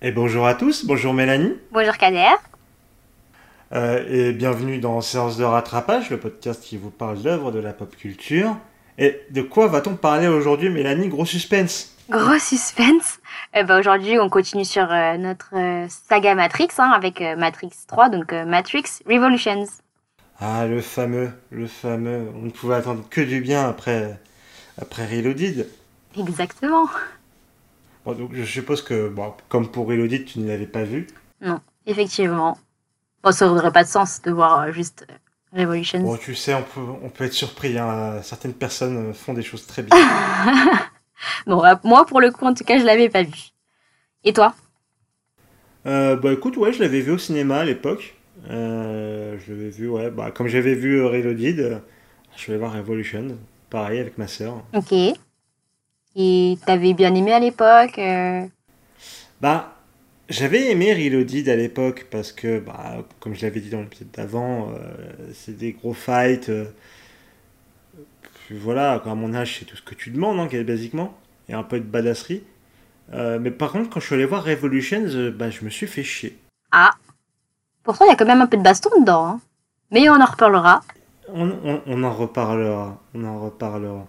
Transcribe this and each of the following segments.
Et bonjour à tous, bonjour Mélanie. Bonjour Kader. Euh, et bienvenue dans Séance de rattrapage, le podcast qui vous parle d'œuvres de la pop culture. Et de quoi va-t-on parler aujourd'hui, Mélanie? Gros suspense. Gros suspense. Eh ben, aujourd'hui, on continue sur euh, notre euh, saga Matrix hein, avec euh, Matrix 3, donc euh, Matrix Revolutions. Ah, le fameux, le fameux. On ne pouvait attendre que du bien après, après Reloaded. Exactement. Bon, donc je suppose que, bon, comme pour Reloaded, tu ne l'avais pas vu. Non, effectivement. Bon, ça n'aurait pas de sens de voir euh, juste euh, Revolutions. Bon, tu sais, on peut, on peut être surpris. Hein. Certaines personnes font des choses très bien. Bon, euh, moi, pour le coup, en tout cas, je l'avais pas vu. Et toi? Euh, bah écoute, ouais, je l'avais vu au cinéma à l'époque. Euh, je l'avais vu, ouais, bah comme j'avais vu euh, Reloaded, euh, je vais voir Revolution, pareil avec ma sœur. Ok. Et t'avais bien aimé à l'époque euh, Bah, j'avais aimé Reloaded à l'époque parce que, bah, comme je l'avais dit dans l'épisode d'avant, euh, c'est des gros fights. euh, voilà, à mon âge, c'est tout ce que tu demandes, hein, basiquement, et un peu de badasserie. Euh, mais par contre, quand je suis allé voir Revolutions, euh, bah, je me suis fait chier. Ah. Pourtant, il y a quand même un peu de baston dedans. hein. Mais on en reparlera. On, on- on en reparlera, on en reparlera.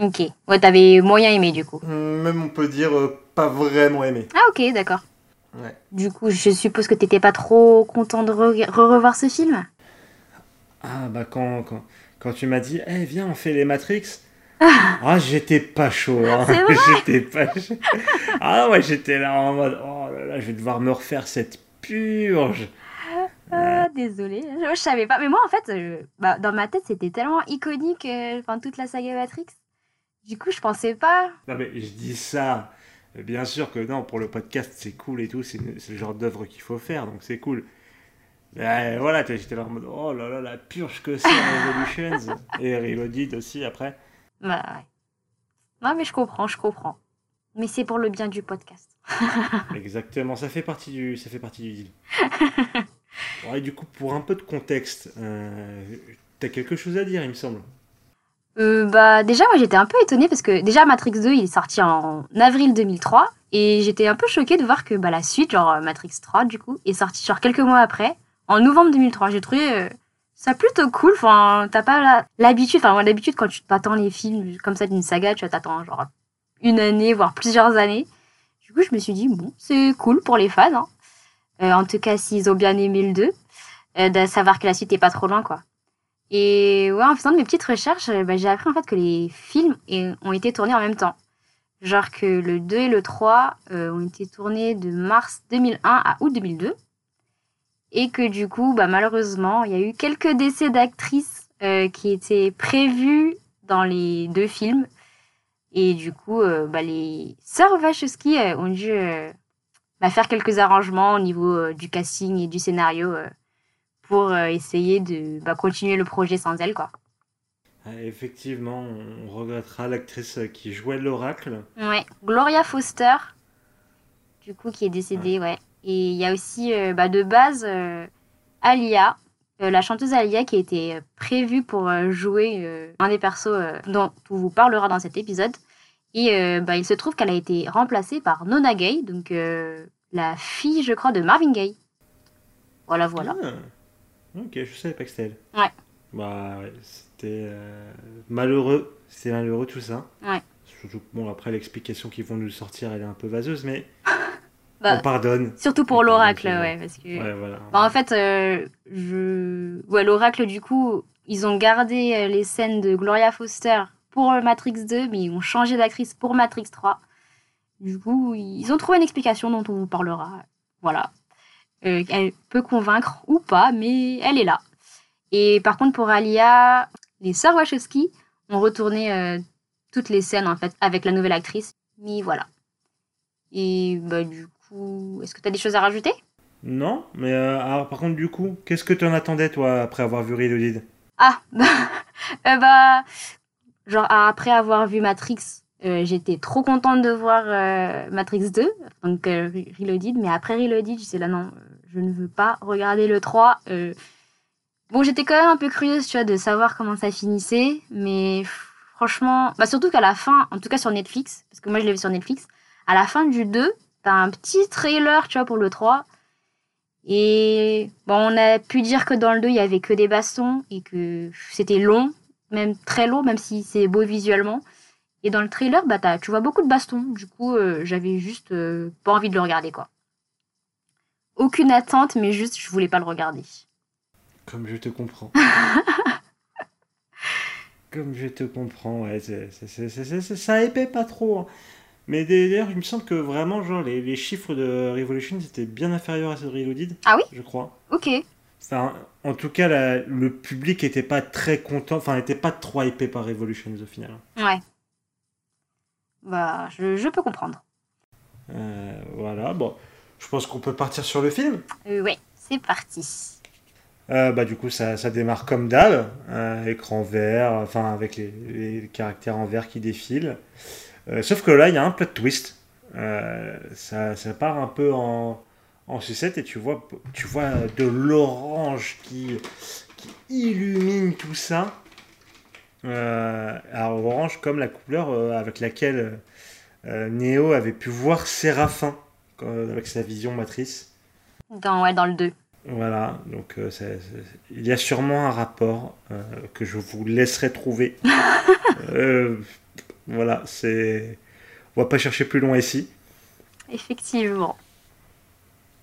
Ok. Ouais, t'avais moyen aimé du coup. Même on peut dire euh, pas vraiment aimé. Ah, ok, d'accord. Ouais. Du coup, je suppose que t'étais pas trop content de re- re-revoir ce film? Ah bah quand, quand, quand tu m'as dit, eh viens on fait les Matrix. Ah j'étais pas chaud. Hein. C'est vrai? J'étais pas chaud. Ah ouais j'étais là en mode, oh là là je vais devoir me refaire cette purge. Ah, désolée. Je, je savais pas. Mais moi, en fait, bah, dans ma tête, c'était tellement iconique, euh, enfin, toute la saga Matrix. Du coup, je pensais pas. Non mais je dis ça. Bien sûr que non, pour le podcast c'est cool et tout, c'est le genre d'œuvre qu'il faut faire, donc c'est cool. Mais, euh, voilà, j'étais là en mode, oh là là, la purge que c'est Revolutions. et Reloaded aussi après. Bah, ouais. Non, mais je comprends, je comprends. Mais c'est pour le bien du podcast. Exactement, ça fait partie du, ça fait partie du deal. Bon, et du coup, pour un peu de contexte, euh, t'as quelque chose à dire, il me semble. Euh, bah, déjà, moi, j'étais un peu étonnée parce que déjà, Matrix 2, il est sorti en avril 2003. Et j'étais un peu choquée de voir que bah, la suite, genre euh, Matrix 3, du coup, est sortie genre quelques mois après, en novembre 2003. J'ai trouvé euh, ça plutôt cool. Enfin, t'as pas l'habitude. Enfin, moi, d'habitude, quand tu t'attends les films comme ça d'une saga, tu t'attends genre une année, voire plusieurs années. Du coup, je me suis dit, bon, c'est cool pour les fans. Hein. Euh, en tout cas, s'ils ont bien aimé le 2, euh, de savoir que la suite est pas trop loin, quoi. Et ouais, en faisant de mes petites recherches, euh, bah, j'ai appris en fait que les films ont été tournés en même temps. Genre que le 2 et le 3 euh, ont été tournés de mars 2001 à août 2002. Et que du coup, bah, malheureusement, il y a eu quelques décès d'actrices euh, qui étaient prévus dans les deux films. Et du coup, bah, les sœurs Wachowski ont dû faire quelques arrangements au niveau du casting et du scénario pour euh, essayer de bah, continuer le projet sans elle, quoi. Ah, effectivement, on regrettera l'actrice qui jouait l'oracle. Ouais, Gloria Foster, du coup, qui est décédée, ouais. Et il y a aussi, euh, bah, de base, euh, Alia, euh, la chanteuse Alia, qui était prévue pour jouer un des persos dont on vous parlera dans cet épisode. Et bah, il se trouve qu'elle a été remplacée par Nona Gay, donc la fille, je crois, de Marvin Gaye. Voilà, voilà. Ah, ok, je savais pas que c'était elle. Ouais. Bah ouais, c'était euh, malheureux. C'était malheureux tout ça. Ouais. Surtout que, bon, après, l'explication qu'ils vont nous sortir, elle est un peu vaseuse, mais Bah, on pardonne. surtout pour l'oracle, c'est ouais, parce que... Ouais, voilà. Bah, en fait, euh, je... ouais, l'oracle, du coup, ils ont gardé euh, les scènes de Gloria Foster pour euh, Matrix 2, mais ils ont changé d'actrice pour Matrix 3. Du coup, ils ont trouvé une explication dont on vous parlera. Voilà. Euh, elle peut convaincre ou pas, mais elle est là. Et par contre, pour Alia, les sœurs Wachowski ont retourné euh, toutes les scènes, en fait, avec la nouvelle actrice. Mais voilà. Et bah, du coup, est-ce que tu as des choses à rajouter? Non, mais euh, alors par contre, du coup, qu'est-ce que tu en attendais, toi, après avoir vu Reloaded? Ah, bah, euh, bah, genre après avoir vu Matrix, euh, j'étais trop contente de voir euh, Matrix 2, donc euh, Re- Reloaded, mais après Reloaded, je disais là non, je ne veux pas regarder le 3. euh. Bon, j'étais quand même un peu curieuse, tu vois, de savoir comment ça finissait, mais franchement, bah surtout qu'à la fin, en tout cas sur Netflix, parce que moi je l'ai vu sur Netflix, à la fin du 2, t'as un petit trailer, tu vois, pour le 3. Et bon, on a pu dire que dans le 2, il y avait que des bastons et que c'était long, même très long, même si c'est beau visuellement. Et dans le trailer, bah, tu vois beaucoup de bastons. Du coup, euh, j'avais juste euh, pas envie de le regarder, quoi. Aucune attente, mais juste, je voulais pas le regarder. Comme je te comprends. Comme je te comprends, ouais, ça épais pas trop. Hein. Mais d'ailleurs, il me semble que vraiment, genre, les, les, chiffres de Revolution étaient bien inférieurs à ceux de Reloaded. Ah oui? Je crois. Ok. Enfin, en tout cas, le public était pas très content, enfin, n'était pas trop hypé par Revolution au final. Ouais. Bah, je, je peux comprendre. Euh, voilà, bon. Je pense qu'on peut partir sur le film. Euh, ouais, c'est parti. Euh, bah, du coup, ça, ça démarre comme d'hab, écran vert, enfin, avec les, les, caractères en vert qui défilent. Euh, sauf que là, il y a un plot twist. Ça, ça, part un peu en, en sucette et tu vois, tu vois de l'orange qui, qui, illumine tout ça. Euh, alors orange comme la couleur avec laquelle Neo avait pu voir Séraphin avec sa vision matrice. Dans, ouais, dans le 2. Voilà, donc il y a sûrement un rapport que je vous laisserai trouver. Voilà, c'est. On va pas chercher plus loin ici. Effectivement.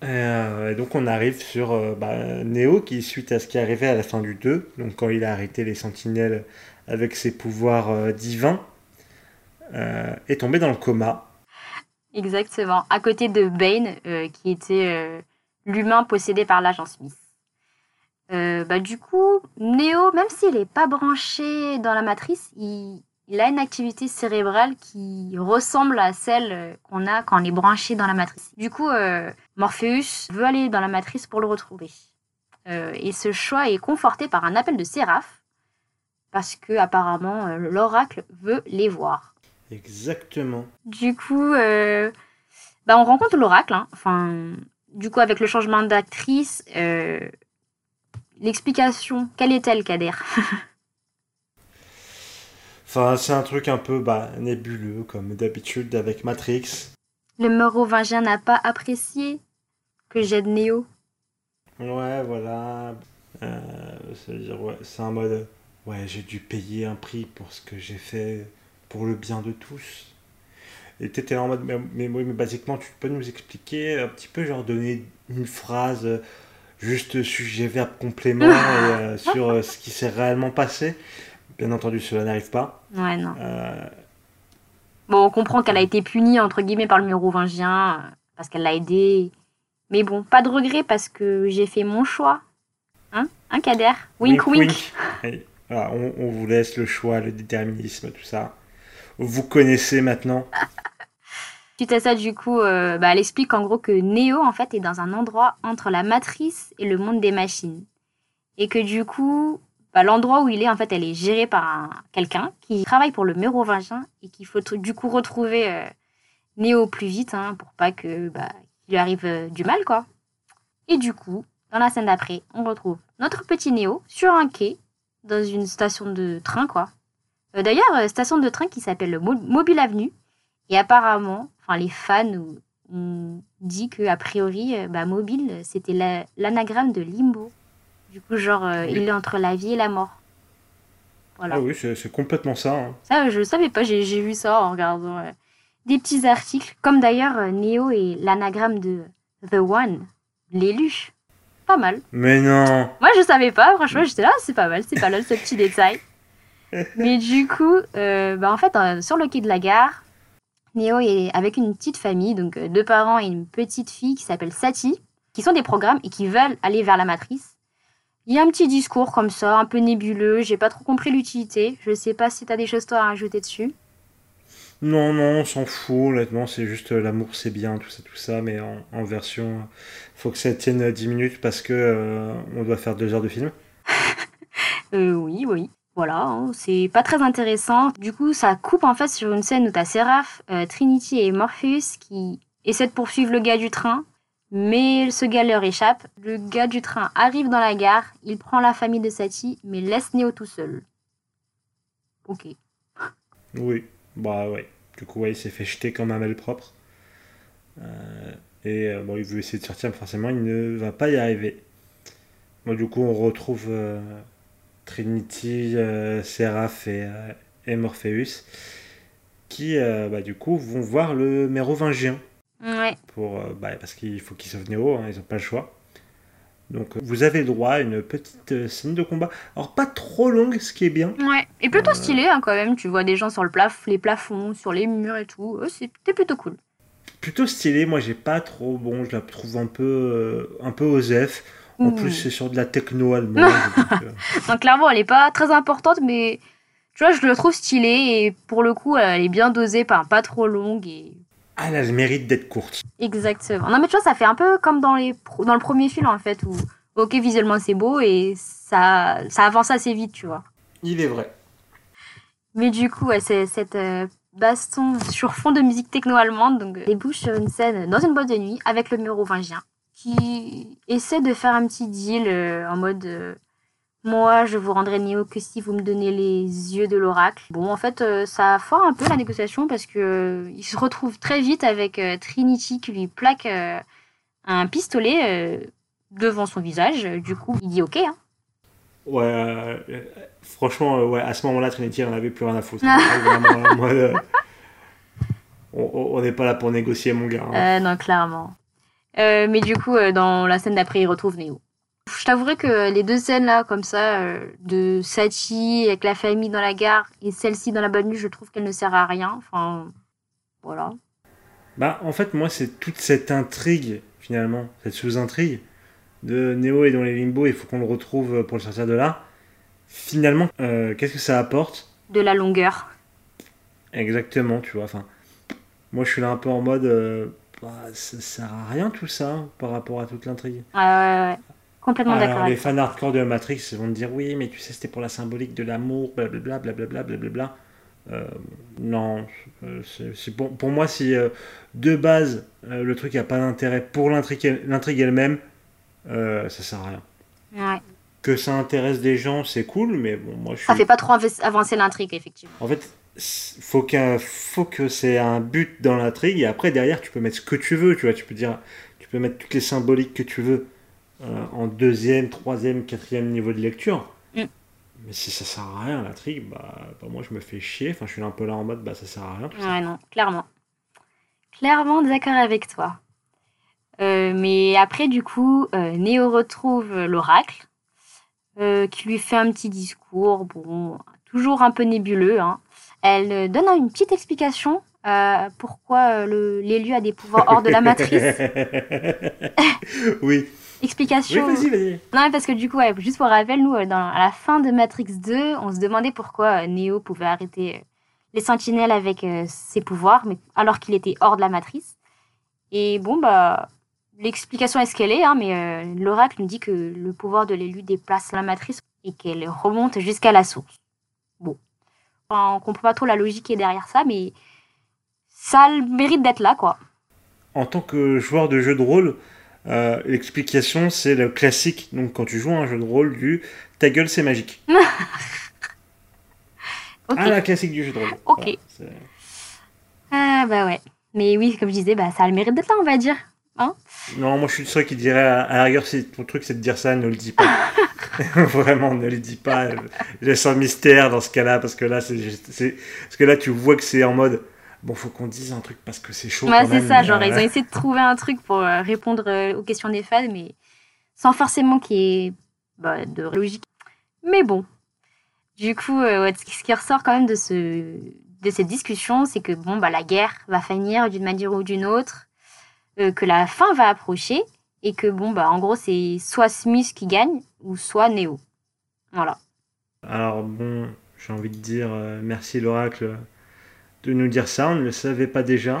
Euh, et donc on arrive sur euh, bah, Neo qui, suite à ce qui est arrivé à la fin du 2, donc quand il a arrêté les sentinelles avec ses pouvoirs euh, divins, est tombé dans le coma. Exactement, à côté de Bane, qui était l'humain possédé par l'agent Smith. bah, du coup, Neo, même s'il n'est pas branché dans la matrice, il, a une activité cérébrale qui ressemble à celle qu'on a quand on est branché dans la matrice. Du coup, euh, Morpheus veut aller dans la matrice pour le retrouver. Euh, et ce choix est conforté par un appel de Séraph, parce que apparemment euh, l'oracle veut les voir. Exactement. Du coup, bah, on rencontre l'oracle. Hein. Enfin, du coup, avec le changement d'actrice, l'explication, quelle est-elle, Kader? Enfin, c'est un truc un peu bah, nébuleux, comme d'habitude avec Matrix. Le Mérovingien n'a pas apprécié que j'aide Neo. Ouais, voilà. Euh, c'est un mode. Ouais, j'ai dû payer un prix pour ce que j'ai fait pour le bien de tous. Et t'étais en mode, mais, mais, mais, basiquement, tu peux nous expliquer un petit peu, genre donner une phrase, juste sujet, verbe, complément, et, euh, sur euh, ce qui s'est réellement passé. Bien entendu, cela n'arrive pas. Ouais, non. Euh, bon, on comprend qu'elle a été punie, entre guillemets, par le mérovingien, parce qu'elle l'a aidé. Mais bon, pas de regret, parce que j'ai fait mon choix. Hein? Un Kader? Wink, wink. on, vous laisse le choix, le déterminisme, tout ça. Vous connaissez maintenant. Suite à ça, du coup, euh, bah, elle explique en gros que Neo, en fait, est dans un endroit entre la matrice et le monde des machines. Et que du coup, bah, l'endroit où il est, en fait, elle est gérée par quelqu'un qui travaille pour le mérovingien et qu'il faut du coup retrouver euh, Néo plus vite hein, pour pas que bah, qu'il lui arrive euh, du mal, quoi. Et du coup, dans la scène d'après, on retrouve notre petit Néo sur un quai dans une station de train, quoi. Euh, d'ailleurs, station de train qui s'appelle Mobile Avenue. Et apparemment, enfin les fans ont dit que a priori, bah, Mobile, c'était l'anagramme de Limbo. Du coup, genre, euh, il est entre la vie et la mort. Voilà. Ah oui, c'est complètement ça. Hein. Ça, je ne savais pas, j'ai vu ça en regardant euh, des petits articles. Comme d'ailleurs, euh, Neo et l'anagramme de The One, l'élu. Pas mal. Mais non Moi, je savais pas, franchement, j'étais là, c'est pas mal, c'est pas mal ce petit détail. Mais du coup, bah, en fait, sur le quai de la gare, Neo est avec une petite famille, donc deux parents et une petite fille qui s'appelle Sati, qui sont des programmes et qui veulent aller vers la matrice. Il y a un petit discours comme ça, un peu nébuleux. J'ai pas trop compris l'utilité. Je sais pas si t'as des choses toi à rajouter dessus. Non, non, on s'en fout, honnêtement, c'est juste euh, l'amour, c'est bien, tout ça, tout ça, mais en, version. faut que ça tienne 10 minutes parce que euh, on doit faire 2 heures de film. euh, oui, oui. Voilà, hein, c'est pas très intéressant. Du coup, ça coupe en fait sur une scène où t'as Seraph, euh, Trinity et Morpheus qui essaient de poursuivre le gars du train mais ce gars leur échappe. Le gars du train arrive dans la gare, il prend la famille de Sati, mais laisse Néo tout seul. Ok. Oui, bah ouais. Du coup, ouais, il s'est fait jeter comme un malpropre. et bon, il veut essayer de sortir, mais forcément, il ne va pas y arriver. Bon, du coup, on retrouve Trinity, Seraph et, et Morpheus qui, bah, du coup, vont voir le mérovingien. Ouais. Pour, bah, parce qu'il faut qu'ils sauvent Néo, hein, ils n'ont pas le choix. Donc vous avez droit à une petite euh, scène de combat. Alors pas trop longue, ce qui est bien. Ouais, et plutôt stylé hein, quand même. Tu vois des gens sur le plaf les plafonds, sur les murs et tout. C'était plutôt cool. Plutôt stylé, moi j'ai pas trop bon, je la trouve un peu euh, un peu osef. En plus c'est sur de la techno allemande. donc, euh. clairement elle est pas très importante, mais tu vois je le trouve stylé et pour le coup elle est bien dosée, pas, pas trop longue et ah, elle a le mérite d'être courte. Exactement. Non, mais tu vois, ça fait un peu comme dans, les dans le premier film, en fait, où, ok, visuellement, c'est beau et ça, ça avance assez vite, tu vois. Il est vrai. Mais du coup, c'est cette euh, baston sur fond de musique techno-allemande, donc débouche sur une scène dans une boîte de nuit avec le mérovingien qui essaie de faire un petit deal euh, en mode euh, moi, je vous rendrai Néo que si vous me donnez les yeux de l'oracle. Bon, en fait, euh, ça foire un peu la négociation parce que euh, il se retrouve très vite avec euh, Trinity qui lui plaque un pistolet devant son visage. Du coup, il dit OK. Hein. Ouais, franchement, ouais, à ce moment-là, Trinity, on avait plus rien à foutre. on n'est pas là pour négocier, mon gars. Hein. non, clairement. mais du coup, dans la scène d'après, il retrouve Néo. Je t'avouerai que les deux scènes là, comme ça, euh, de Sachi avec la famille dans la gare et celle-ci dans la bonne nuit, je trouve qu'elle ne sert à rien. Enfin, voilà. Bah, en fait, moi, c'est toute cette intrigue, finalement, cette sous-intrigue de Neo et dans les limbo, il faut qu'on le retrouve pour le sortir de là. Finalement, euh, qu'est-ce que ça apporte? De la longueur. Exactement, tu vois. Enfin, moi, je suis là un peu en mode. Euh, bah, ça sert à rien tout ça par rapport à toute l'intrigue. Ouais, ouais, ouais. Complètement d'accord. Les fans hardcore de Matrix vont te dire oui, mais tu sais, c'était pour la symbolique de l'amour, blablabla, blablabla, blablabla. Euh, non, euh, c'est pour, pour, moi, si euh, de base euh, le truc n'a pas d'intérêt pour l'intrigue elle-même, ça sert à rien. Ouais. Que ça intéresse des gens, c'est cool, mais bon, moi je Ça fait pas trop avancer l'intrigue, effectivement. En fait, faut, faut que c'est un but dans l'intrigue, et après, derrière, tu peux mettre ce que tu veux, tu vois, tu peux dire, tu peux mettre toutes les symboliques que tu veux. Euh, en deuxième, troisième, quatrième niveau de lecture. Mm. Mais si ça sert à rien, l'intrigue, bah, bah, moi je me fais chier. Enfin, je suis un peu là en mode, bah ça sert à rien. Ouais, non, clairement. Clairement d'accord avec toi. Euh, mais après, du coup, euh, Néo retrouve l'oracle, qui lui fait un petit discours, bon, toujours un peu nébuleux. Hein. Elle donne une petite explication pourquoi l'élu a des pouvoirs hors de la matrice. oui. Explication. Oui, vas-y, vas-y. Non, parce que du coup, juste pour rappel, nous, dans, à la fin de Matrix 2, on se demandait pourquoi euh, Neo pouvait arrêter euh, les sentinelles avec euh, ses pouvoirs, mais alors qu'il était hors de la matrice. Et bon, bah, l'explication est ce qu'elle est, hein, mais l'oracle nous dit que le pouvoir de l'élu déplace la matrice et qu'elle remonte jusqu'à la source. Bon. Enfin, on comprend pas trop la logique qui est derrière ça, mais ça a le mérite d'être là, quoi. En tant que joueur de jeu de rôle, euh, l'explication, c'est le classique. Donc, quand tu joues à un jeu de rôle, du ta gueule, c'est magique. Ah, la classique du jeu de rôle. Ok. ah, bah ouais. Mais oui, comme je disais, bah, ça a le mérite d'être là, on va dire. Hein non, moi je suis sûr qu'il dirait à, la rigueur, si ton truc c'est de dire ça, ne le dis pas. Vraiment, ne le dis pas. Laisse un mystère dans ce cas-là, parce que là, c'est, parce que là, tu vois que c'est en mode bon, faut qu'on dise un truc parce que c'est chaud. Ouais, c'est ça, genre, ils ont essayé de trouver un truc pour euh, répondre euh, aux questions des fans, mais sans forcément qu'il y ait bah, de logique. Mais bon. Du coup, euh, ce qui ressort quand même de, ce, de cette discussion, c'est que bon, bah, la guerre va finir d'une manière ou d'une autre, que la fin va approcher, et que bon, bah, en gros, c'est soit Smith qui gagne, ou soit Neo. Voilà. Alors bon, j'ai envie de dire merci l'oracle de nous dire ça, on ne le savait pas déjà.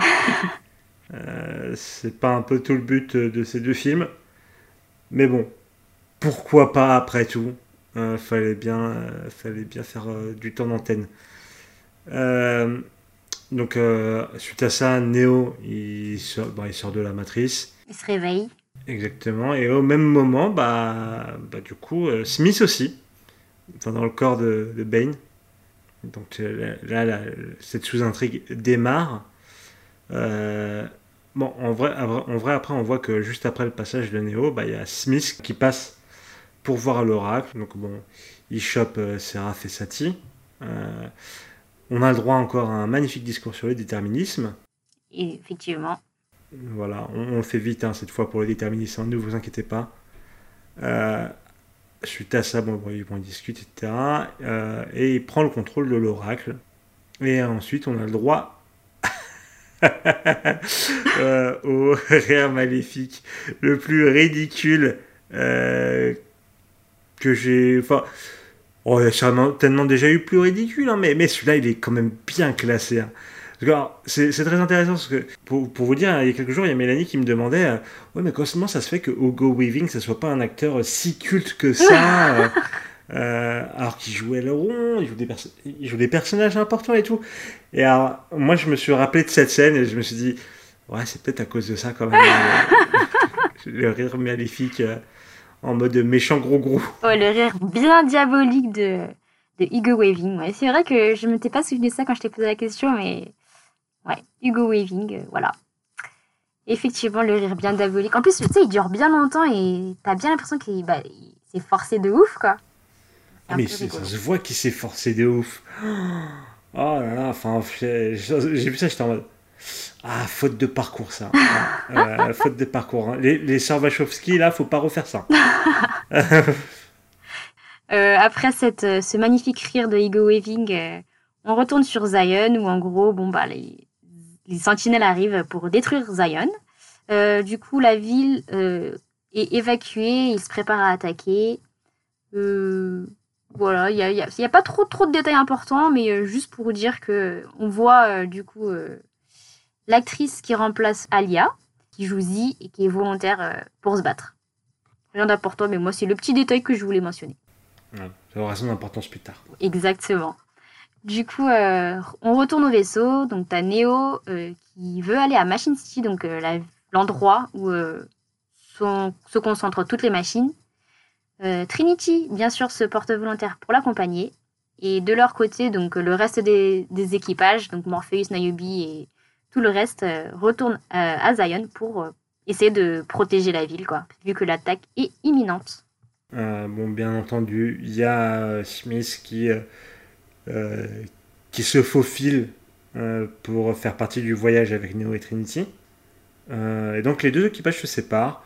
euh, c'est pas un peu tout le but de ces deux films. Mais bon, pourquoi pas après tout euh, fallait, bien, euh, fallait bien faire euh, du temps d'antenne. Donc, suite à ça, Neo, il sort, il sort de la matrice. Il se réveille. Exactement. Et au même moment, bah, bah du coup, Smith aussi. Enfin, dans le corps de, de Bane. Donc euh, là, cette sous-intrigue démarre. Euh, Bon, en vrai, en vrai, après, on voit que juste après le passage de Neo, bah, il y a Smith qui passe pour voir l'oracle. Donc, bon, il chope euh, Seraph et Sati. Euh, on a le droit encore à un magnifique discours sur le déterminisme. Et effectivement. Voilà, on, le fait vite hein, cette fois pour le déterminisme, ne vous inquiétez pas. Euh, suite à ça, bon, bon, ils discutent, etc. et il prend le contrôle de l'oracle. Et ensuite, on a le droit euh, au rire maléfique le plus ridicule euh, que j'ai. Enfin, oh, il y a tellement déjà eu plus ridicule, hein, mais, mais celui-là, il est quand même bien classé. Hein. C'est très intéressant parce que, pour, pour, vous dire, il y a quelques jours, il y a Mélanie qui me demandait euh, Ouais, mais comment ça se fait que Hugo Weaving, ça soit pas un acteur si culte que ça Euh, alors qu'il jouait le rond, il joue, des il joue des personnages importants et tout. Et alors, moi, je me suis rappelé de cette scène et je me suis dit, ouais, c'est peut-être à cause de ça quand même. le rire maléfique euh, en mode méchant gros gros. Oh, le rire bien diabolique de, de Hugo Waving. Ouais, c'est vrai que je ne m'étais pas souvenu de ça quand je t'ai posé la question, mais ouais, Hugo Waving, euh, voilà. Effectivement, le rire bien diabolique. En plus, tu sais, il dure bien longtemps et t'as bien l'impression qu'il bah, s'est forcé de ouf, quoi. Ah, mais ça se voit qu'il s'est forcé de ouf. Oh là là, enfin, j'ai vu ça, j'étais en mode. Ah, faute de parcours, ça. Euh, faute de parcours. Hein. Les, les Wachowski, là, faut pas refaire ça. Euh, après cette, euh, ce magnifique rire de Ego Waving, on retourne sur Zion, où en gros, bon, bah, les, les sentinelles arrivent pour détruire Zion. du coup, la ville est évacuée, ils se préparent à attaquer. Voilà, il n'y a, y a, pas trop, trop de détails importants, mais euh, juste pour vous dire que on voit euh, du coup euh, l'actrice qui remplace Alia, qui joue Z et qui est volontaire pour se battre. Rien d'important, mais moi c'est le petit détail que je voulais mentionner. Ouais, ça aura son importance plus tard. Exactement. Du coup, on retourne au vaisseau. Donc, tu as Neo qui veut aller à Machine City, donc l'endroit où se concentrent toutes les machines. Euh, Trinity, bien sûr, se porte volontaire pour l'accompagner. Et de leur côté, donc le reste des, équipages, donc Morpheus, Niobe et tout le reste, euh, retourne euh, à Zion pour essayer de protéger la ville, quoi, vu que l'attaque est imminente. bon, bien entendu, il y a Smith qui, qui se faufile pour faire partie du voyage avec Neo et Trinity. et donc les deux équipages se séparent.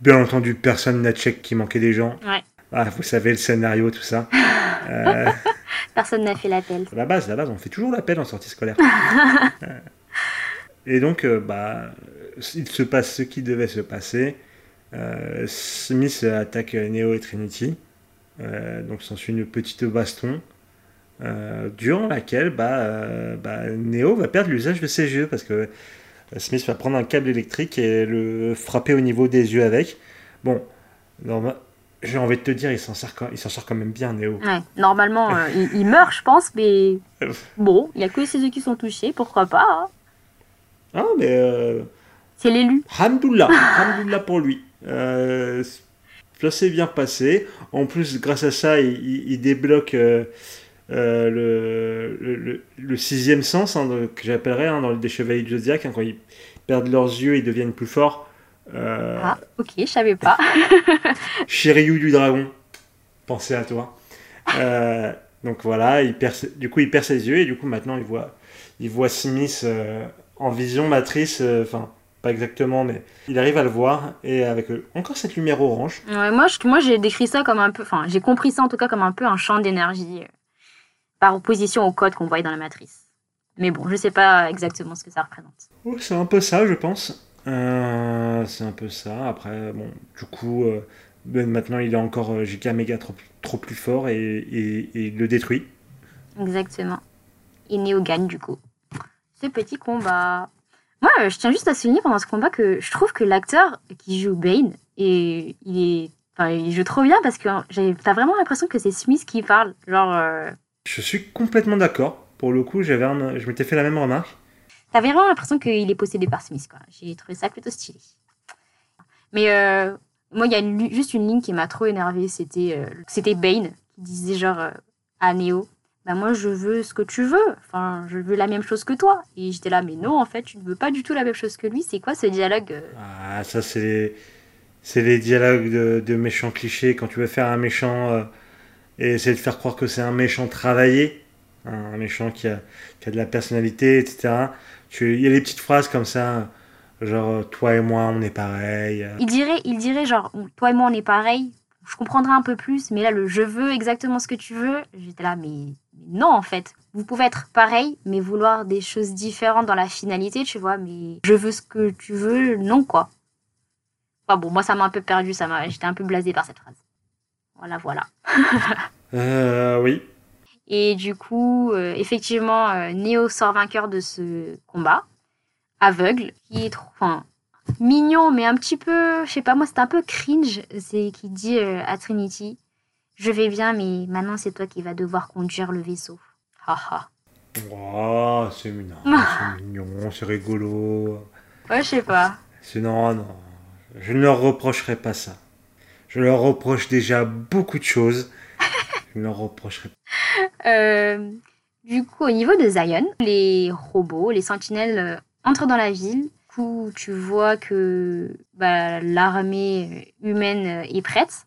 Bien entendu, personne n'a check qu'il manquait des gens. Ouais. Ah, vous savez, le scénario, tout ça. Euh, personne n'a fait l'appel. La base, la base, on fait toujours l'appel en sortie scolaire. Euh, et donc, euh, bah, il se passe ce qui devait se passer. Smith attaque Neo et Trinity. donc, s'ensuit une petite baston. durant laquelle bah, bah, Neo va perdre l'usage de ses yeux parce que Smith va prendre un câble électrique et le frapper au niveau des yeux avec. Bon, j'ai envie de te dire, il s'en sort, sort, quand même bien, Néo. Ouais, normalement, euh, il, meurt, je pense, mais bon, il n'y a que ses yeux qui sont touchés, pourquoi pas. Hein. Ah, mais. Euh, C'est l'élu. Hamdoullah, Hamdoullah pour lui. Euh, ça s'est bien passé. En plus, grâce à ça, il, débloque. Euh, euh, le, le, sixième sens, hein, que j'appellerais hein, dans le Chevaliers du Zodiac, hein, quand ils perdent leurs yeux, ils deviennent plus forts. Euh, ah, ok, je savais pas. Shiryu du dragon, pensez à toi. Donc voilà, il perd, du coup il perd ses yeux et du coup maintenant il voit, il voit Smith en vision matrice, enfin pas exactement, mais il arrive à le voir et avec encore cette lumière orange. Ouais, moi, moi j'ai décrit ça comme un peu, enfin j'ai compris ça en tout cas comme un peu un champ d'énergie par opposition au code qu'on voyait dans la matrice. Mais bon, je sais pas exactement ce que ça représente. c'est un peu ça, je pense. Euh, c'est un peu ça. Après, bon, du coup, euh, ben, maintenant il est encore euh, giga méga trop, trop plus fort et, il le détruit. Exactement. Et Neo gagne du coup. Ce petit combat. Moi, je tiens juste à souligner pendant ce combat que je trouve que l'acteur qui joue Bane, et il est. Enfin, il joue trop bien parce que t'as vraiment l'impression que c'est Smith qui parle. Genre. Je suis complètement d'accord. Pour le coup, j'avais je m'étais fait la même remarque. T'avais vraiment l'impression qu'il est possédé par Smith, quoi. J'ai trouvé ça plutôt stylé. Mais euh, moi, il y a juste une ligne qui m'a trop énervée. C'était euh, c'était Bane qui disait genre euh, à Neo bah moi je veux ce que tu veux, enfin je veux la même chose que toi. Et j'étais là, mais non, en fait, tu ne veux pas du tout la même chose que lui. C'est quoi ce dialogue euh? Ah, ça, c'est les, c'est les dialogues de, de méchants clichés. Quand tu veux faire un méchant euh, et essayer de faire croire que c'est un méchant travaillé, hein, un méchant qui a, qui a de la personnalité, etc. Il y a des petites phrases comme ça, genre euh, toi et moi, on est pareil. Il dirait, il dirait genre, toi et moi on est pareil, je comprendrais un peu plus, mais là le je veux exactement ce que tu veux, j'étais là, mais non en fait. Vous pouvez être pareil, mais vouloir des choses différentes dans la finalité, tu vois, mais je veux ce que tu veux, non quoi. Enfin bon, moi ça m'a un peu perdu, ça m'a, j'étais un peu blasée par cette phrase. Voilà, voilà. Euh, oui. Et du coup, euh, effectivement, euh, Neo sort vainqueur de ce combat, aveugle, qui est trop, enfin, mignon, mais un petit peu, je sais pas, moi c'était un peu cringe, c'est qui dit euh, à Trinity, je vais bien, mais maintenant c'est toi qui vas devoir conduire le vaisseau. Haha. Oh, c'est mignon, c'est mignon, c'est rigolo. ouais, je sais pas. C'est non, non. Je ne leur reprocherai pas ça. Je leur reproche déjà beaucoup de choses. Je ne leur reprocherai pas. Euh, du coup, au niveau de Zion, les robots, les sentinelles euh, entrent dans la ville. Du coup, tu vois que bah, l'armée humaine est prête.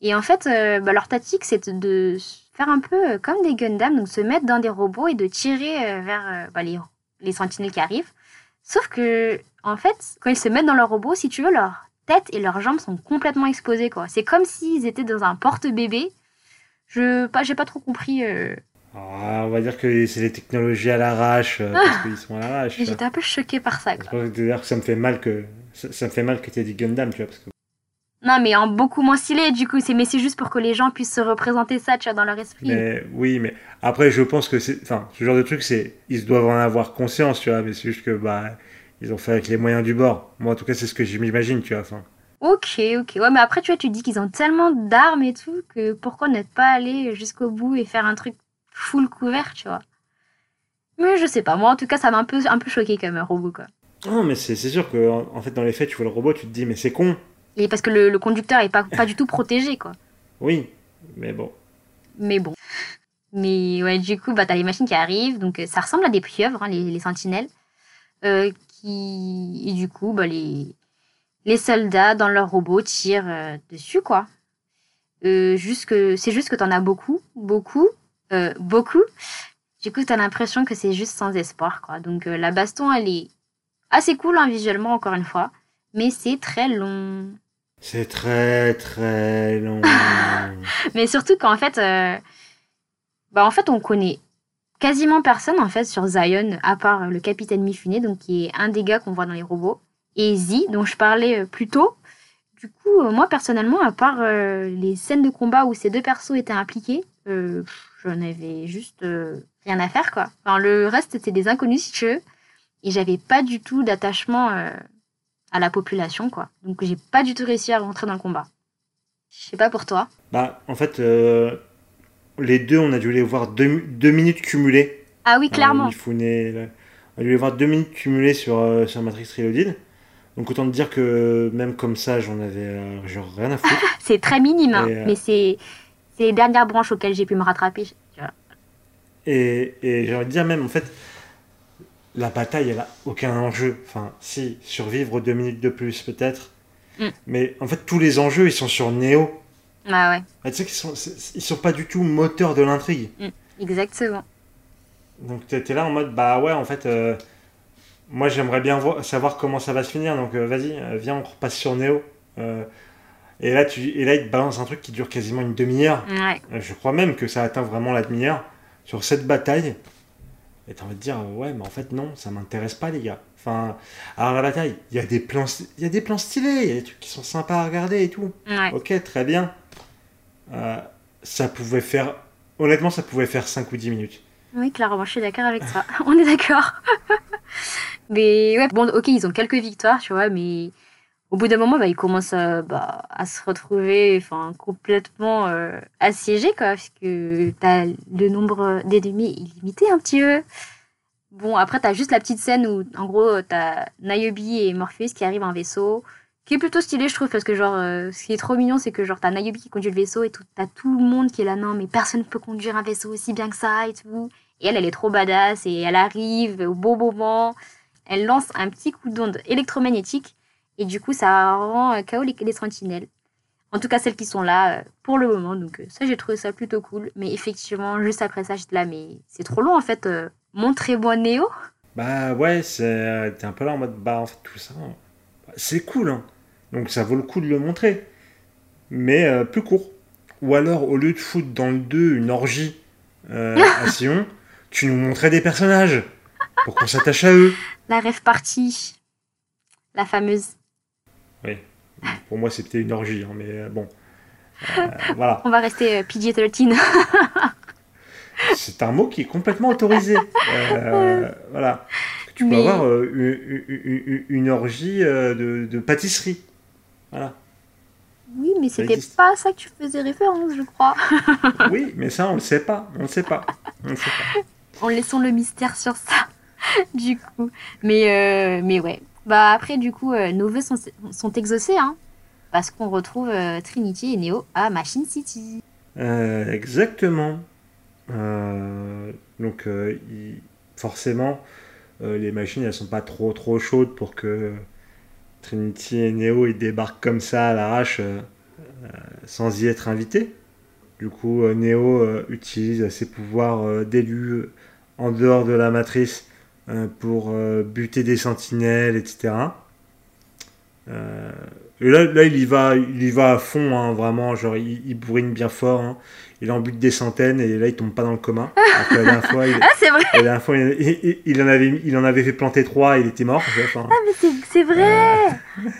Et en fait, euh, bah, leur tactique, c'est de faire un peu euh, comme des Gundam, donc se mettre dans des robots et de tirer euh, vers bah, les, les sentinelles qui arrivent. Sauf que, en fait, quand ils se mettent dans leur robot, si tu veux, leur tête et leurs jambes sont complètement exposées. quoi. C'est comme s'ils étaient dans un porte-bébé. Je pas, j'ai pas trop compris. euh, Ah, on va dire que c'est les technologies à l'arrache, euh, parce qu'ils sont à l'arrache. J'étais un peu choquée par ça. Quoi. que que ça me fait mal que ça, ça me fait mal que tu aies dit Gundam, tu vois, parce que Non, mais en beaucoup moins stylé, du coup. C'est, mais c'est juste pour que les gens puissent se représenter ça, tu vois, dans leur esprit. mais oui, mais après je pense que c'est enfin ce genre de truc c'est ils doivent en avoir conscience, tu vois, mais c'est juste que bah ils ont fait avec les moyens du bord. Moi en tout cas, c'est ce que je m'imagine, tu vois, enfin. Ok, ok. Ouais, mais après, tu vois, tu dis qu'ils ont tellement d'armes et tout que pourquoi ne pas aller jusqu'au bout et faire un truc full couvert, tu vois? Mais je sais pas. Moi, en tout cas, ça m'a un peu, un peu choqué comme un robot, quoi. Non, mais c'est sûr que en en fait dans les faits, tu vois le robot, tu te dis mais c'est con. Et parce que le, le conducteur est pas, pas du tout protégé, quoi. Oui, mais bon. Mais bon. Mais ouais, du coup, bah, t'as les machines qui arrivent. Donc, euh, ça ressemble à des pieuvres, hein, les, les sentinelles. Euh, qui... Et du coup, bah, les... les soldats, dans leurs robots, tirent euh, dessus, quoi. Euh, juste que... C'est juste que t'en as beaucoup, beaucoup, beaucoup. Du coup, t'as l'impression que c'est juste sans espoir, quoi. Donc, la baston, elle est assez cool, hein, visuellement, encore une fois. Mais c'est très long. C'est très très long. Mais surtout qu'en fait, euh, bah en fait, on connaît quasiment personne en fait sur Zion, à part le capitaine Mifune, donc qui est un des gars qu'on voit dans les robots, et Z, dont je parlais euh, plus tôt. Du coup, euh, moi personnellement, à part les scènes de combat où ces deux persos étaient impliqués, euh, j'en avais juste rien à faire quoi. Enfin, le reste c'était des inconnus si tu veux, et j'avais pas du tout d'attachement à la population quoi. Donc j'ai pas du tout réussi à rentrer dans le combat. Je sais pas pour toi. bah en fait euh, les deux, on a dû les voir deux, deux minutes cumulées. Ah oui, clairement. Euh, Mifune. On a dû les voir deux minutes cumulées sur, euh, sur Matrix Reloaded. Donc autant te dire que même comme ça, j'en avais euh, genre rien à foutre. C'est très minime, hein, euh, mais c'est c'est les dernières branches auxquelles j'ai pu me rattraper. Et, et de dire même, en fait, la bataille, elle a aucun enjeu. Enfin, si, survivre deux minutes de plus, peut-être. Mm. Mais en fait, tous les enjeux, ils sont sur Neo. Ah ouais, Ah, tu sais qu'ils sont, ils sont pas du tout moteurs de l'intrigue. exactement. Donc t'es là en mode, bah ouais, en fait, euh, moi j'aimerais bien voir- savoir comment ça va se finir. Donc euh, vas-y, euh, viens, on repasse sur Neo. Euh, et, là, tu, et là, il te balance un truc qui dure quasiment une demi-heure. Ouais. Je crois même que ça atteint vraiment la demi-heure sur cette bataille. Et t'as envie de dire, ouais, mais en fait, non, ça m'intéresse pas, les gars. Enfin, alors la bataille, il y, a des plans y a des plans stylés, il y a des trucs qui sont sympas à regarder et tout. Ouais. Ok, très bien. Euh, ça pouvait faire. Honnêtement, ça pouvait faire 5 ou 10 minutes. Oui, clairement, je suis d'accord avec ça. On est d'accord. mais ouais, bon, ok, ils ont quelques victoires, tu vois, mais au bout d'un moment, bah, ils commencent à, bah, à se retrouver enfin, complètement euh, assiégés, quoi, parce que t'as le nombre d'ennemis illimité un petit peu. Bon, après, t'as juste la petite scène où, en gros, t'as Niobe et Morpheus qui arrivent en vaisseau, qui est plutôt stylé, je trouve, parce que genre, euh, ce qui est trop mignon, c'est que genre, t'as Niobe qui conduit le vaisseau et t'as tout le monde qui est là, non, mais personne ne peut conduire un vaisseau aussi bien que ça et tout. Et elle, elle est trop badass et elle arrive au beau moment. Elle lance un petit coup d'onde électromagnétique et du coup, ça rend euh, KO les, les sentinelles. En tout cas, celles qui sont là euh, pour le moment. Donc, euh, ça, j'ai trouvé ça plutôt cool. Mais effectivement, juste après ça, j'étais là, mais c'est trop long en fait. Euh, Montrez-moi Néo. Bah ouais, c'est t'es un peu là en mode bah en fait tout ça, c'est cool, hein. donc ça vaut le coup de le montrer, mais euh, plus court. Ou alors au lieu de foutre dans le 2 une orgie euh, à Sion, tu nous montrais des personnages pour qu'on s'attache à eux. La rêve partie. La fameuse. Pour moi c'était une orgie, hein, mais euh, bon, Euh, voilà, On va rester euh, PG-13. c'est un mot qui est complètement autorisé. Euh, voilà, tu peux Mais- avoir euh, une, une- orgie de, de pâtisserie. Voilà. oui, mais c'était pas à ça que tu faisais référence, je crois. Oui, mais ça, on le sait pas. On le sait pas. On le sait pas. En laissant le mystère sur ça, du coup. Mais, mais ouais. Bah après, du coup, euh, nos vœux sont, exaucés, hein. Parce qu'on retrouve euh, Trinity et Neo à Machine City. Euh, exactement. Donc, forcément, les machines, elles sont pas trop trop chaudes pour que Trinity et Neo ils débarquent comme ça à l'arrache sans y être invités. Du coup, Neo utilise ses pouvoirs d'élu en dehors de la matrice pour euh, buter des sentinelles, etc. Euh, et là, là, il y va, il y va à fond, hein, vraiment. Genre, il, il bourrine bien fort. hein. Il en bute des centaines et là, il tombe pas dans le coma. La dernière fois, il, Ah, c'est vrai la dernière fois, il, il- il en avait, il en avait fait planter trois et il était mort. Enfin, Ah, mais c'est- vrai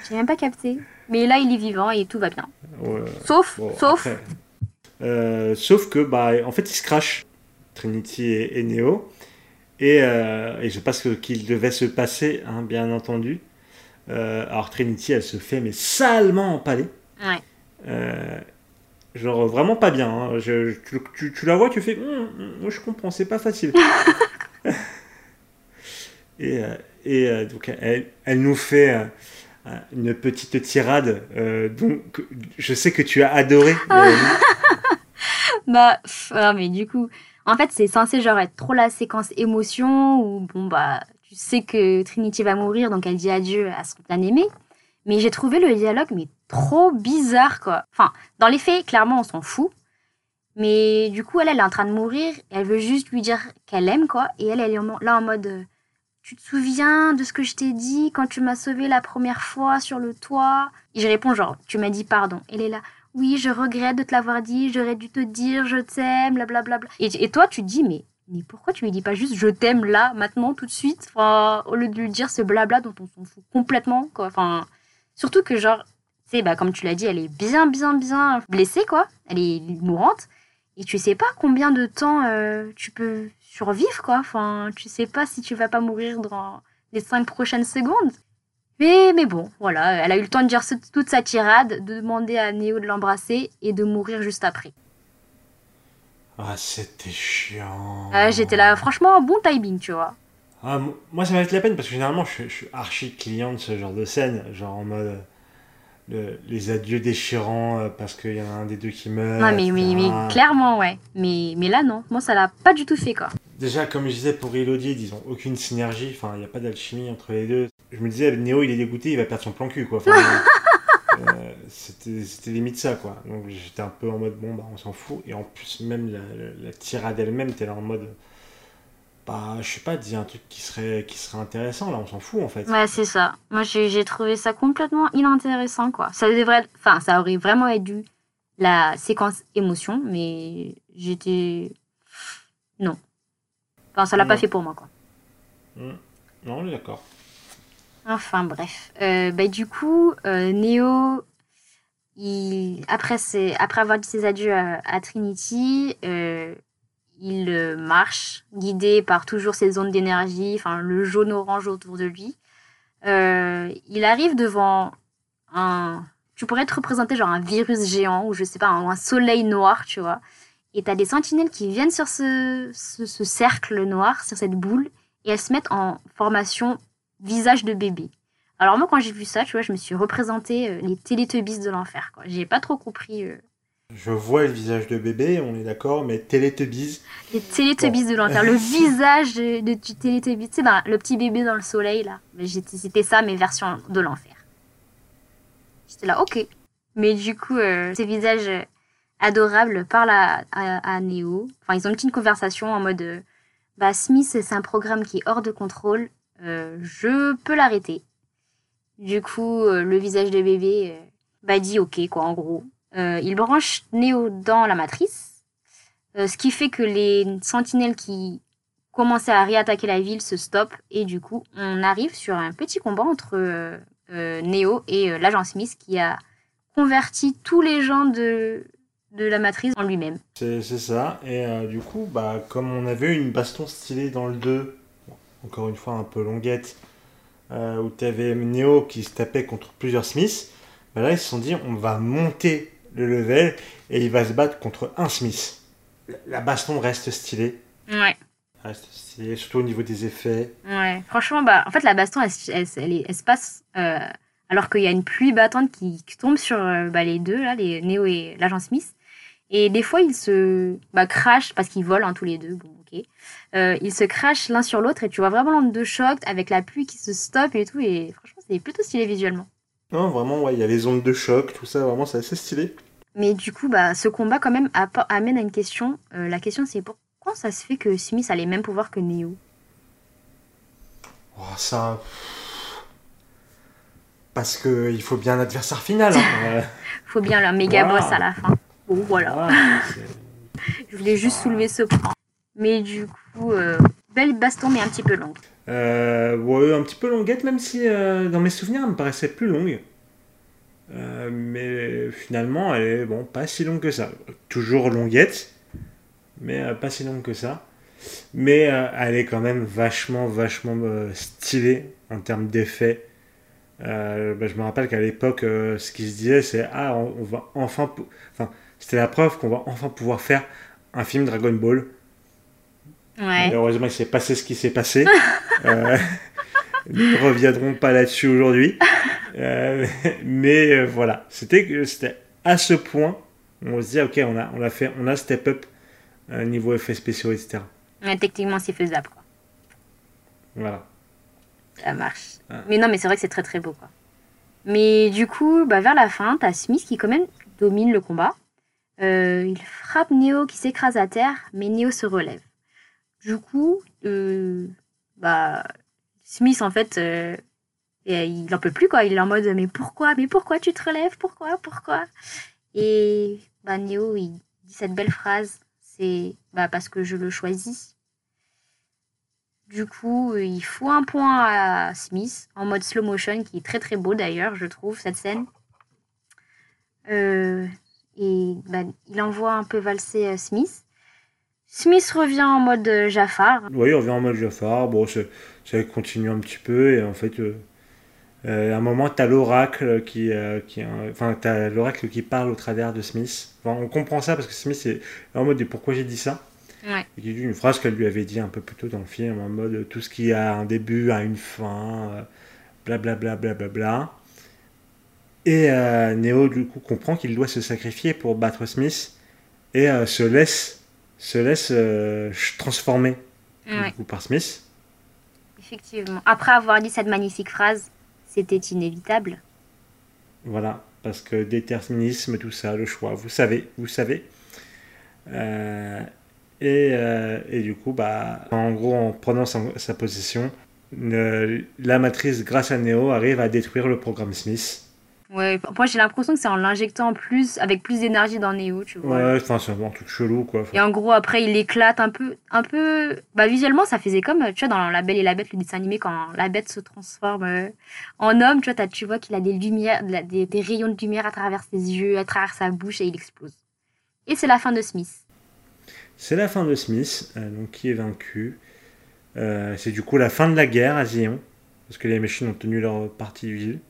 J'ai même pas capté. Mais là, il est vivant et tout va bien. ouais. Sauf, Bon, sauf, après, euh, sauf que, bah, en fait, ils se crachent, Trinity et, et Neo. Et, euh, et je sais pas ce qu'il devait se passer, hein, bien entendu. Euh, alors, Trinity, elle se fait, mais salement empaler. Ouais. Euh, genre, vraiment pas bien. hein. Je- je- tu, tu- tu la vois, tu fais, Hum, hum, moi je comprends, c'est pas facile. et euh, et donc, elle, elle nous fait. une petite tirade euh, donc je sais que tu as adoré. Bah, pff, ah, mais du coup, en fait, c'est censé genre être trop la séquence émotion où, bon, bah, tu sais que Trinity va mourir, donc elle dit adieu à son bien-aimé. Mais j'ai trouvé le dialogue, mais trop bizarre, quoi. Enfin, dans les faits, clairement, on s'en fout. Mais du coup, elle, elle est en train de mourir, elle veut juste lui dire qu'elle aime, quoi. Et elle, elle est là en mode euh, Tu te souviens de ce que je t'ai dit quand tu m'as sauvé la première fois sur le toit? Et je réponds, genre, Tu m'as dit pardon. Elle est là oui, je regrette de te l'avoir dit, j'aurais dû te dire je t'aime, blablabla. Et, et toi, tu dis, mais, mais pourquoi tu lui dis pas juste je t'aime là, maintenant, tout de suite? Au lieu de lui dire ce blabla dont on s'en fout complètement, quoi. Enfin, surtout que, genre, tu bah, comme tu l'as dit, elle est bien, bien, bien blessée, quoi. Elle est mourante. Et tu sais pas combien de temps euh, tu peux survivre, quoi. Enfin, tu sais pas si tu vas pas mourir dans les cinq prochaines secondes. Mais, mais bon, voilà, elle a eu le temps de dire toute sa tirade, de demander à Néo de l'embrasser et de mourir juste après. ah c'était chiant Euh, J'étais là, franchement, bon timing, tu vois. Ah, mo- moi ça m'a fait la peine parce que généralement je, suis- je suis archi client de ce genre de scène genre en mode le- les adieux déchirants euh, parce qu'il y en a un des deux qui meurt non, mais, clairement, ouais. Mais, mais là, non, moi, ça l'a pas du tout fait, quoi. Déjà, comme je disais pour Elodie, ils ont aucune synergie, enfin, il n'y a pas d'alchimie entre les deux. Je me disais, Néo, il est dégoûté, il va perdre son plan cul, quoi. Enfin, euh, c'était c'était limite ça, quoi. Donc j'étais un peu en mode, bon, bah, on s'en fout. Et en plus, même la, la- la tirade elle-même, t'es là en mode, bah, je sais pas, dis un truc qui serait, qui serait intéressant, là, on s'en fout, en fait. Ouais, c'est ça. Moi, j'ai trouvé ça complètement inintéressant, quoi. Ça devrait, enfin, ça aurait vraiment dû la séquence émotion, mais j'étais, non. Enfin, ça l'a pas fait pour moi, quoi. Non, on est d'accord. Enfin bref. Euh, bah, du coup, euh, Neo, il, après, après avoir dit ses adieux à, à Trinity, euh, il euh, marche, guidé par toujours ses ondes d'énergie, enfin le jaune-orange autour de lui. Euh, il arrive devant un... Tu pourrais te représenter genre un virus géant ou je sais pas, un, un soleil noir, tu vois. Et t'as des sentinelles qui viennent sur ce, ce, ce cercle noir, sur cette boule, et elles se mettent en formation visage de bébé. Alors moi, quand j'ai vu ça, tu vois, je me suis représenté euh, les Télétubbies de l'enfer. J'ai pas trop compris. Je vois le visage de bébé, on est d'accord, mais Teletubbies, Les Télétubbies de l'enfer. Le visage de, de- du Télétubbies. Tu sais, ben, le petit bébé dans le soleil, là. C'était ça, mes versions de l'enfer. J'étais là, ok. Mais du coup, euh, ces visages adorables parlent à, à, à Neo. Enfin, ils ont une petite conversation en mode euh, Bah, Smith, c'est un programme qui est hors de contrôle. Euh, je peux l'arrêter. Du coup, euh, le visage de bébé euh, bah, dit ok, quoi, en gros. Euh, il branche Neo dans la matrice. Euh, ce qui fait que les sentinelles qui commençaient à réattaquer la ville se stoppent. Et du coup, on arrive sur un petit combat entre euh, euh, Neo et l'agent Smith qui a converti tous les gens de, de la matrice en lui-même. c'est ça. Et du coup, bah, comme on avait une baston stylée dans le 2, encore une fois un peu longuette, où tu avais Neo qui se tapait contre plusieurs Smiths, bah là ils se sont dit on va monter le level et il va se battre contre un Smith. La- baston reste stylée. Ouais. Reste stylée, surtout au niveau des effets. Ouais, franchement, bah, en fait, la baston, elle, se- elle, se- elle est- elle se passe euh, alors qu'il y a une pluie battante qui, qui tombe sur euh, bah, les deux, là, les Neo et l'agent Smith. Et des fois, ils se bah, crachent parce qu'ils volent hein, tous les deux. Bon, ok. Euh, ils se crachent l'un sur l'autre et tu vois vraiment l'onde de choc avec la pluie qui se stoppe et tout. Et franchement, c'est plutôt stylé visuellement. Non, vraiment, ouais, il y a les ondes de choc, tout ça, vraiment, c'est assez stylé. Mais du coup, bah, ce combat, quand même, amène à une question. Euh, la question, c'est pourquoi ça se fait que Smith a les mêmes pouvoirs que Neo? Oh, ça. Parce que il faut bien un adversaire final. hein. Euh, Faut bien leur méga Voilà. boss à la fin. Bon, voilà. Je voulais juste soulever ce point. Mais du coup, euh, belle baston, mais un petit peu longue. Euh, ouais, un petit peu longuette, même si euh, dans mes souvenirs, elle me paraissait plus longue. Euh, mais finalement, elle est bon, pas si longue que ça. Toujours longuette, mais euh, pas si longue que ça. Mais euh, elle est quand même vachement, vachement stylée en termes d'effets. Bah, je me rappelle qu'à l'époque, ce qui se disait, c'est ah, on, on va enfin, enfin, c'était la preuve qu'on va enfin pouvoir faire un film Dragon Ball. Ouais. Heureusement, il s'est passé ce qui s'est passé. Nous ne reviendrons pas là-dessus aujourd'hui. Euh, mais euh, voilà, c'était c'était à ce point où on se dit ok, on a on a fait on a step up euh, niveau effets spéciaux etc. Techniquement, c'est faisable, quoi. Voilà. Ça marche. Ah. Mais non, mais c'est vrai que c'est très très beau, quoi. Mais du coup, bah, vers la fin, t'as Smith qui quand même domine le combat. Euh, il frappe Neo qui s'écrase à terre, mais Neo se relève. Du coup, euh, bah, Smith, en fait, euh, et il en peut plus, quoi. Il est en mode, mais pourquoi Mais pourquoi tu te relèves? Pourquoi Pourquoi? Et bah, Neo, il dit cette belle phrase, c'est bah, parce que je le choisis. Du coup, il fout un point à Smith en mode slow motion, qui est très très beau d'ailleurs, je trouve, cette scène. Euh, et bah, il envoie un peu valser euh, Smith. Smith revient en mode euh, Jafar. Oui, on revient en mode Jafar. Bon, ça continue un petit peu et en fait, euh, à un moment, t'as l'oracle qui, euh, qui, euh, enfin, l'oracle qui parle au travers de Smith. Enfin, on comprend ça parce que Smith est en mode pourquoi j'ai dit ça? Ouais. Qui dit une phrase qu'elle lui avait dit un peu plus tôt dans le film, en mode tout ce qui a un début a une fin, euh, blablabla. Bla, bla, bla, bla. Et euh, Neo, du coup, comprend qu'il doit se sacrifier pour battre Smith et euh, se laisse, se laisse euh, transformer Ouais, du coup, par Smith. effectivement. Après avoir dit cette magnifique phrase, c'était inévitable. Voilà, parce que déterminisme, tout ça, le choix, vous savez, vous savez. Euh, et, euh, et du coup, bah, en gros, en prenant sa, position, le- la matrice, grâce à Neo, arrive à détruire le programme Smith. Ouais, moi j'ai l'impression que c'est en l'injectant plus, avec plus d'énergie dans Neo, tu vois. Ouais, enfin, c'est un truc chelou, quoi. Et en gros, après, il éclate un peu, un peu. Bah, visuellement, ça faisait comme, tu vois, dans La Belle et la Bête, le dessin animé, quand la bête se transforme euh, en homme, tu vois, t'as- tu vois qu'il a des lumières, des, des rayons de lumière à travers ses yeux, à travers sa bouche, et il explose. Et c'est la fin de Smith. C'est la fin de Smith, euh, donc qui est vaincu. Euh, c'est du coup la fin de la guerre à Zion, parce que les machines ont tenu leur partie ville.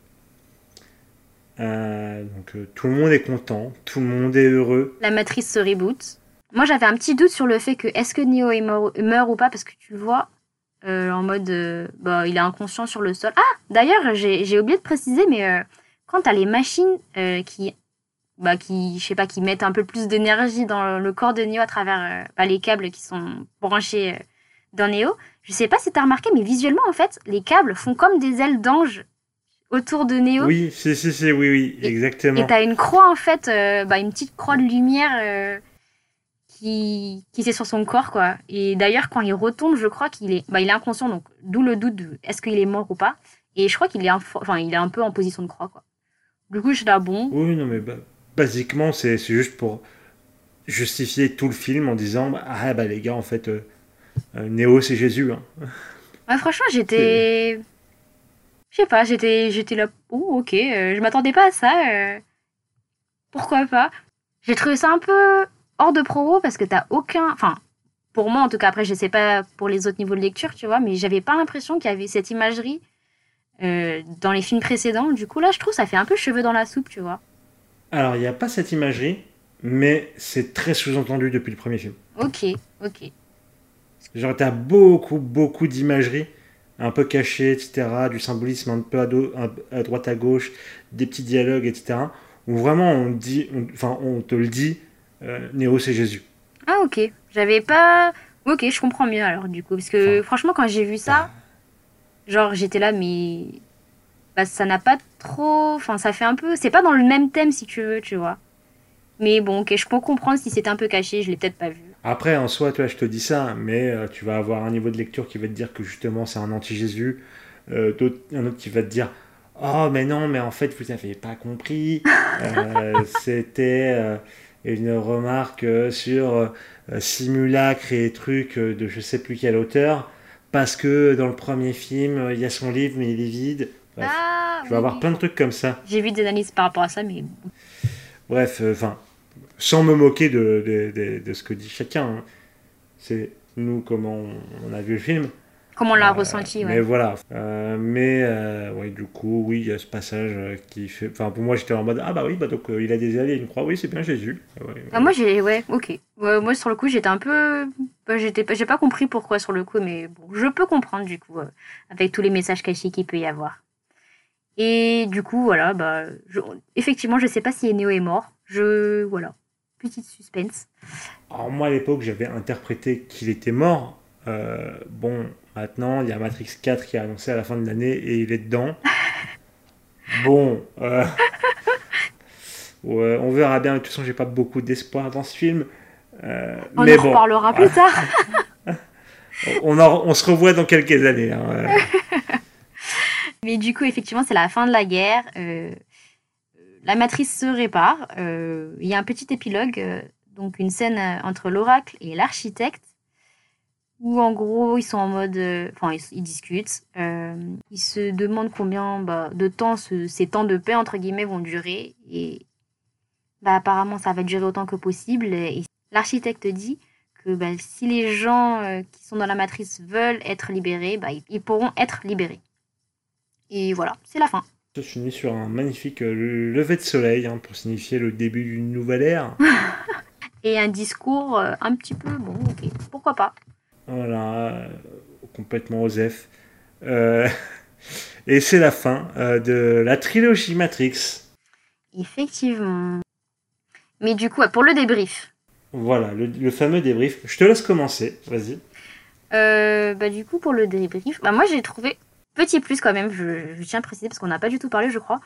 Euh, donc euh, tout le monde est content, tout le monde est heureux. La matrice se reboot. Moi, j'avais un petit doute sur le fait que est-ce que Neo est mort, meurt ou pas, parce que tu le vois, en mode, bah, il est inconscient sur le sol. Ah, d'ailleurs, j'ai oublié de préciser, mais quand t'as les machines qui bah, qui, je sais pas, qui mettent un peu plus d'énergie dans le corps de Neo à travers bah, les câbles qui sont branchés dans Neo. Je sais pas si t'as remarqué, mais visuellement, en fait, les câbles font comme des ailes d'ange autour de Neo. Oui, si, si, si, oui, oui, exactement. Et t'as une croix, en fait, bah, une petite croix de lumière qui, qui est sur son corps, quoi. Et d'ailleurs, quand il retombe, je crois qu'il est, bah, il est inconscient, donc d'où le doute de est-ce qu'il est mort ou pas. Et je crois qu'il est, enfin, il est un peu en position de croix, quoi. Du coup, je suis là, bon. Oui, non, mais bah, basiquement, c'est juste pour justifier tout le film en disant ah bah les gars, en fait, euh, euh, Néo, c'est Jésus. Hein. Ouais, franchement, j'étais. Je sais pas, j'étais j'étais là. Oh, ok, euh, je m'attendais pas à ça. Pourquoi pas? J'ai trouvé ça un peu hors de propos parce que t'as aucun. Enfin, pour moi en tout cas, après je sais pas pour les autres niveaux de lecture, tu vois, mais j'avais pas l'impression qu'il y avait cette imagerie euh, dans les films précédents. Du coup là, je trouve ça fait un peu cheveux dans la soupe, tu vois. Alors il n'y a pas cette imagerie, mais c'est très sous-entendu depuis le premier film. Ok, ok. Genre t'as beaucoup, beaucoup d'imagerie un peu cachée, etc., du symbolisme un peu à, droite à gauche, des petits dialogues, etc., où vraiment on, dit, enfin, on te le dit euh, Néo, c'est Jésus. Ah, ok. J'avais pas. Ok, je comprends mieux alors, du coup. Parce que franchement, quand j'ai vu ça, genre, j'étais là, mais. Bah, ça n'a pas trop. Enfin, ça fait un peu. C'est pas dans le même thème, si tu veux, tu vois. Mais bon, ok, je peux comprendre si c'était un peu caché, je l'ai peut-être pas vu. Après, en soi, tu vois, je te dis ça, mais euh, tu vas avoir un niveau de lecture qui va te dire que justement c'est un anti-Jésus, euh, un autre qui va te dire Oh, mais non, mais en fait, vous n'avez pas compris, c'était une remarque euh, sur euh, simulacre et trucs euh, de je sais plus quel auteur, parce que dans le premier film, il y a son livre, mais il est vide. Bref, ah, tu vas avoir plein de trucs comme ça. J'ai vu des analyses par rapport à ça, mais... Bref, enfin, sans me moquer de, de, de, ce que dit chacun, hein. c'est nous comment on a vu le film. Comment on l'a euh, ressenti, ouais. Mais voilà. Euh, mais euh, ouais, du coup, oui, il y a ce passage qui fait. Enfin, pour moi, j'étais en mode Ah bah oui, bah donc il a des ailes et une croix, oui, c'est bien Jésus. Ah, moi, j'ai. Ouais, ok. moi, sur le coup, j'étais un peu. Bah, j'étais pas... J'ai pas compris pourquoi sur le coup, mais bon, je peux comprendre du coup, avec tous les messages cachés qu'il peut y avoir. Et du coup, voilà, bah. Effectivement, je sais pas si Neo est mort. Je. Voilà. Petite suspense. Alors, moi, à l'époque, j'avais interprété qu'il était mort. bon, Maintenant, il y a Matrix 4 qui est annoncé à la fin de l'année et il est dedans. bon, euh, on verra bien. De toute façon, j'ai pas beaucoup d'espoir dans ce film. Euh, on en reparlera plus tard. on, on, se revoit dans quelques années. Hein, mais du coup, effectivement, c'est la fin de la guerre. Euh, la matrice se répare. Il y a un petit épilogue, donc une scène entre l'oracle et l'architecte où en gros ils sont en mode, euh, enfin ils, discutent, euh, ils se demandent combien bah, de temps ces temps de paix entre guillemets vont durer et bah, apparemment ça va durer autant que possible et, l'architecte dit que bah, si les gens euh, qui sont dans la matrice veulent être libérés, bah, ils, pourront être libérés. Et voilà, c'est la fin. Je suis sur un magnifique lever de soleil hein, pour signifier le début d'une nouvelle ère. et un discours un petit peu, bon ok, pourquoi pas. Voilà, euh, complètement osef. Euh, et c'est la fin euh, de la trilogie Matrix. Effectivement. Mais du coup, pour le débrief. Voilà, le, fameux débrief. Je te laisse commencer, vas-y. bah, du coup, pour le débrief, bah, moi j'ai trouvé petit plus quand même, je, tiens à préciser parce qu'on n'a pas du tout parlé, je crois.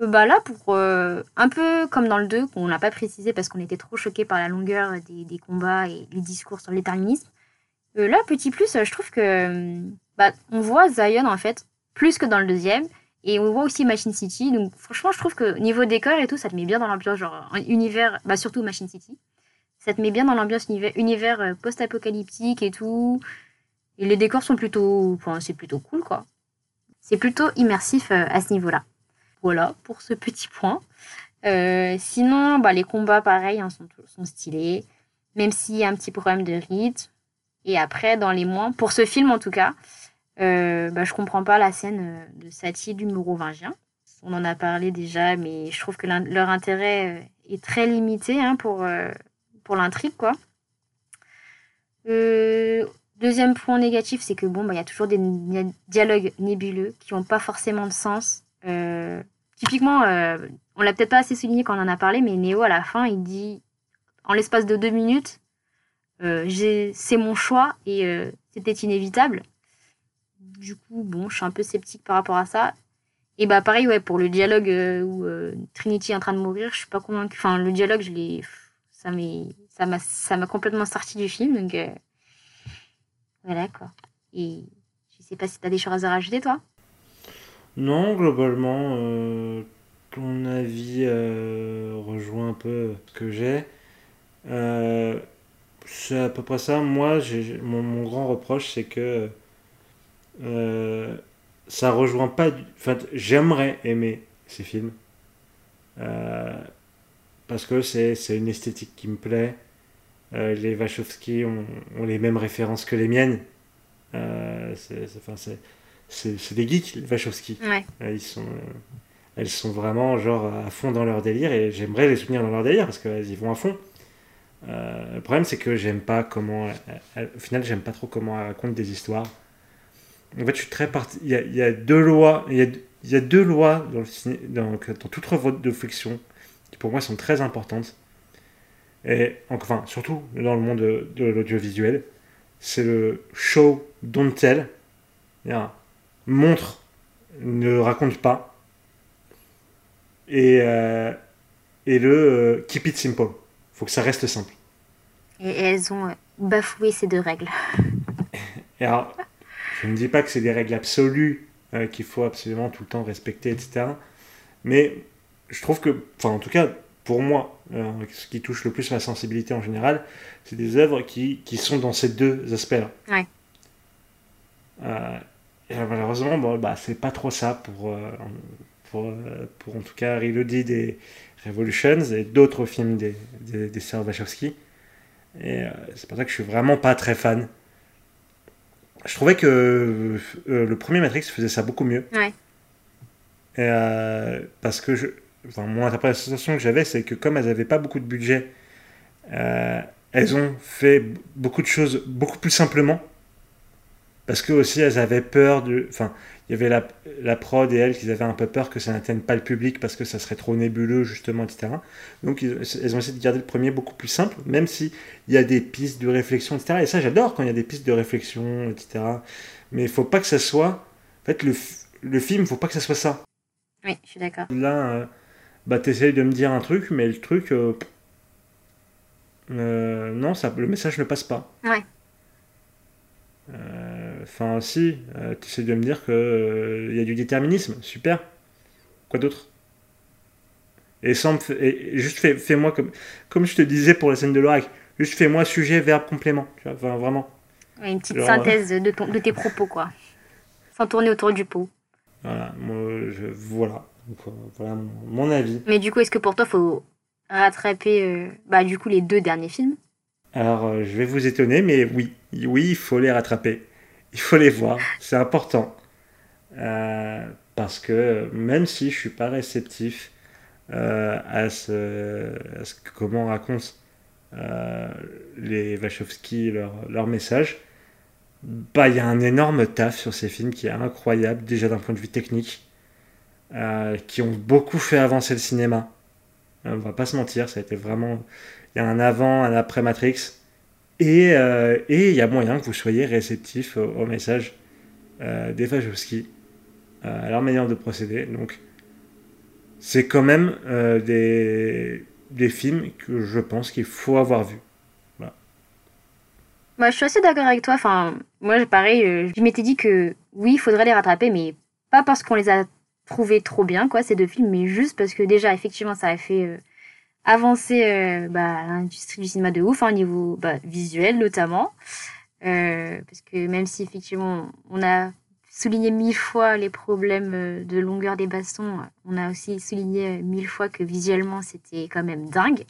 bah là, pour un peu comme dans le 2, qu'on n'a pas précisé parce qu'on était trop choqué par la longueur des, des, combats et les discours sur l'éternisme, euh, là, petit plus, je trouve que euh, bah, on voit Zion en fait plus que dans le deuxième. Et on voit aussi Machine City. Donc franchement, je trouve que niveau décor et tout, ça te met bien dans l'ambiance, genre univers, bah surtout Machine City. Ça te met bien dans l'ambiance univers, euh, post-apocalyptique et tout. Et les décors sont plutôt, enfin, c'est plutôt cool quoi. C'est plutôt immersif à ce niveau-là. Voilà pour ce petit point. sinon, bah, les combats, pareil, hein, sont, sont stylés. Même s'il y a un petit problème de rythme. Et après, dans les mois, pour ce film en tout cas, euh, bah, je comprends pas la scène euh, de Satie du Mérovingien. On en a parlé déjà, mais je trouve que leur intérêt euh, est très limité hein, pour, euh, pour l'intrigue. quoi. Deuxième point négatif, c'est que bon, bah, il y a toujours des dialogues nébuleux qui n'ont pas forcément de sens. Euh, typiquement, euh, on l'a peut-être pas assez souligné quand on en a parlé, mais Néo à la fin, il dit en l'espace de deux minutes, euh, c'est mon choix et euh, c'était inévitable. Du coup, bon, je suis un peu sceptique par rapport à ça. Et bah pareil, ouais, pour le dialogue où Trinity est en train de mourir, je suis pas convaincue. Enfin, le dialogue, je l'ai, ça m'a, ça m'a complètement sorti du film, donc voilà quoi. Et je sais pas si tu as des choses à rajouter toi? Non, globalement, euh, ton avis euh, rejoint un peu ce que j'ai. Euh, c'est à peu près ça. Moi, j'ai, mon, grand reproche, c'est que ça rejoint pas. Enfin, j'aimerais aimer ces films. parce que c'est, c'est une esthétique qui me plaît. Euh, les Wachowski ont, les mêmes références que les miennes. Euh, c'est des geeks, les Wachowski. Euh, ils sont, elles sont vraiment genre à fond dans leur délire et j'aimerais les soutenir dans leur délire parce qu'elles y vont à fond. le problème, c'est que j'aime pas comment. au final, j'aime pas trop comment elles racontent des histoires. En fait, je suis très parti. Il y a, deux lois. Il y a, il y a deux lois dans, le dans, dans toute œuvre de fiction qui, pour moi, sont très importantes et enfin surtout dans le monde de, l'audiovisuel, c'est le show don't tell. Montre, ne raconte pas. Et, euh, et le euh, keep it simple. faut que ça reste simple. Et elles ont euh, bafoué ces deux règles. Et alors, je ne dis pas que c'est des règles absolues qu'il faut absolument tout le temps respecter, etc. Mais je trouve que, enfin en tout cas, pour moi, euh, ce qui touche le plus ma sensibilité en général, c'est des œuvres qui, qui, sont dans ces deux aspects-là. Ouais. Euh, et malheureusement, bon, bah, c'est pas trop ça pour, euh, pour, pour, en tout cas Reloaded des Revolutions et d'autres films des, des, des sœurs Wachowski. Et c'est pour ça que je suis vraiment pas très fan. Je trouvais que le premier Matrix faisait ça beaucoup mieux. Ouais. Et, parce que je, enfin, mon interprétation que j'avais, c'est que comme elles n'avaient pas beaucoup de budget, euh, elles ont fait beaucoup de choses beaucoup plus simplement. Parce que aussi elles avaient peur de. Enfin, il y avait la, la prod et elles qui avaient un peu peur que ça n'atteigne pas le public parce que ça serait trop nébuleux, justement, etc. Donc elles ont essayé de garder le premier beaucoup plus simple, même s'il y a des pistes de réflexion, etc. Et ça, j'adore quand il y a des pistes de réflexion, etc. Mais il faut pas que ça soit. En fait, le, le film, il faut pas que ça soit ça. Oui, je suis d'accord. Là, euh, bah t'essayes de me dire un truc, mais le truc, euh, euh, non, ça, le message ne passe pas. Ouais. Euh, enfin, si, tu essaies de me dire qu'il il y a du déterminisme, super. Quoi d'autre? Et, sans, et juste fais, fais-moi comme, comme je te disais pour la scène de l'oracle, juste fais-moi sujet, verbe, complément. Tu vois, vraiment. une petite synthèse de, ton, de tes propos, quoi. Sans tourner autour du pot. Voilà, moi, je, voilà. Euh, voilà mon, avis. Mais du coup, est-ce que pour toi, faut rattraper euh, bah, du coup les deux derniers films? Alors, euh, je vais vous étonner, mais oui, oui, il faut les rattraper. Il faut les voir, c'est important. parce que même si je suis pas réceptif à, ce, comment racontent les Wachowski leur, leur message, bah il y a un énorme taf sur ces films qui est incroyable déjà d'un point de vue technique euh, qui ont beaucoup fait avancer le cinéma. Euh, on va pas se mentir, ça a été vraiment. Il y a un avant, un après Matrix. Et euh, il y a moyen que vous soyez réceptif au, message des Wachowski, à leur manière de procéder. Donc, c'est quand même des, des films que je pense qu'il faut avoir vus. Voilà. Bah, je suis assez d'accord avec toi. Enfin, moi, pareil, je m'étais dit que oui, il faudrait les rattraper, mais pas parce qu'on les a trouvé trop bien, quoi, ces deux films, mais juste parce que déjà, effectivement, ça a fait euh, avancer euh, bah, l'industrie du cinéma de ouf, hein, au niveau bah, visuel notamment. Euh, parce que même si, effectivement, on a souligné mille fois les problèmes de longueur des bastons, on a aussi souligné mille fois que visuellement, c'était quand même dingue.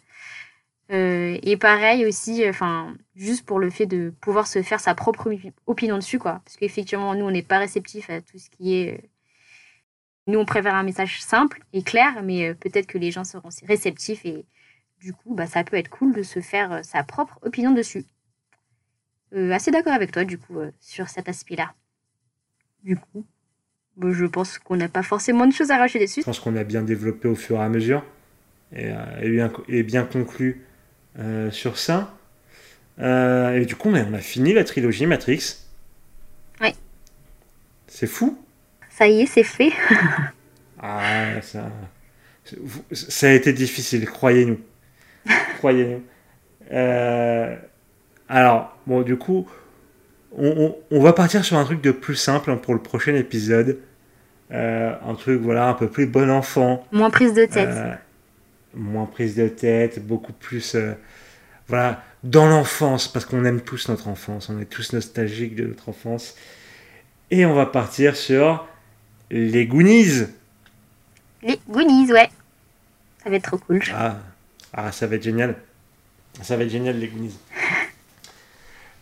et pareil aussi, enfin, juste pour le fait de pouvoir se faire sa propre opinion dessus, quoi. Parce qu'effectivement, nous, on n'est pas réceptif à tout ce qui est nous, on préfère un message simple et clair, mais euh, peut-être que les gens seront réceptifs et du coup, bah, ça peut être cool de se faire euh, sa propre opinion dessus. Euh, assez d'accord avec toi, du coup, euh, sur cet aspect-là. Du coup, bon, je pense qu'on n'a pas forcément de choses à rajouter dessus. Je pense qu'on a bien développé au fur et à mesure et, euh, et bien, et bien conclu sur ça. Et du coup, on a fini la trilogie Matrix. Oui. C'est fou. Ça y est, c'est fait. Ah, ça, ça a été difficile, croyez-nous. croyez-nous. Euh, alors, bon, du coup, on, on- on va partir sur un truc de plus simple pour le prochain épisode. Euh, un truc, voilà, un peu plus bon enfant. Moins prise de tête. Euh, moins prise de tête, beaucoup plus. voilà, dans l'enfance, parce qu'on aime tous notre enfance, on est tous nostalgiques de notre enfance. Et on va partir sur les Goonies. Les Goonies, ouais. Ça va être trop cool. Ah, ah, ça va être génial. Ça va être génial, les Goonies.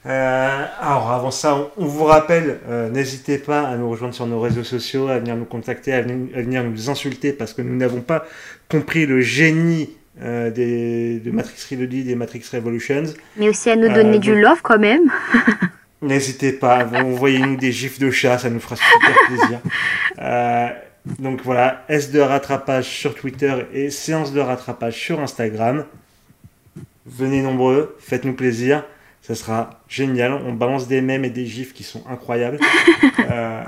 Euh, alors, avant ça, on, on vous rappelle, euh, n'hésitez pas à nous rejoindre sur nos réseaux sociaux, à venir nous contacter, à venir, à venir nous insulter parce que nous n'avons pas compris le génie euh, des, de Matrix Reloaded et Matrix Revolutions. Mais aussi à nous donner du love quand même. N'hésitez pas, envoyez-nous des gifs de chat, ça nous fera super plaisir. Euh, donc voilà, S de rattrapage sur Twitter et séance de rattrapage sur Instagram. Venez nombreux, faites-nous plaisir, ça sera génial. On balance des mèmes et des gifs qui sont incroyables. Euh,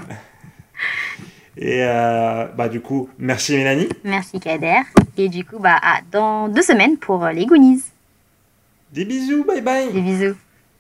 et euh, bah du coup, merci Mélanie. Merci Kader. Et du coup, bah, à dans deux semaines pour les Goonies. Des bisous, bye bye. Des bisous.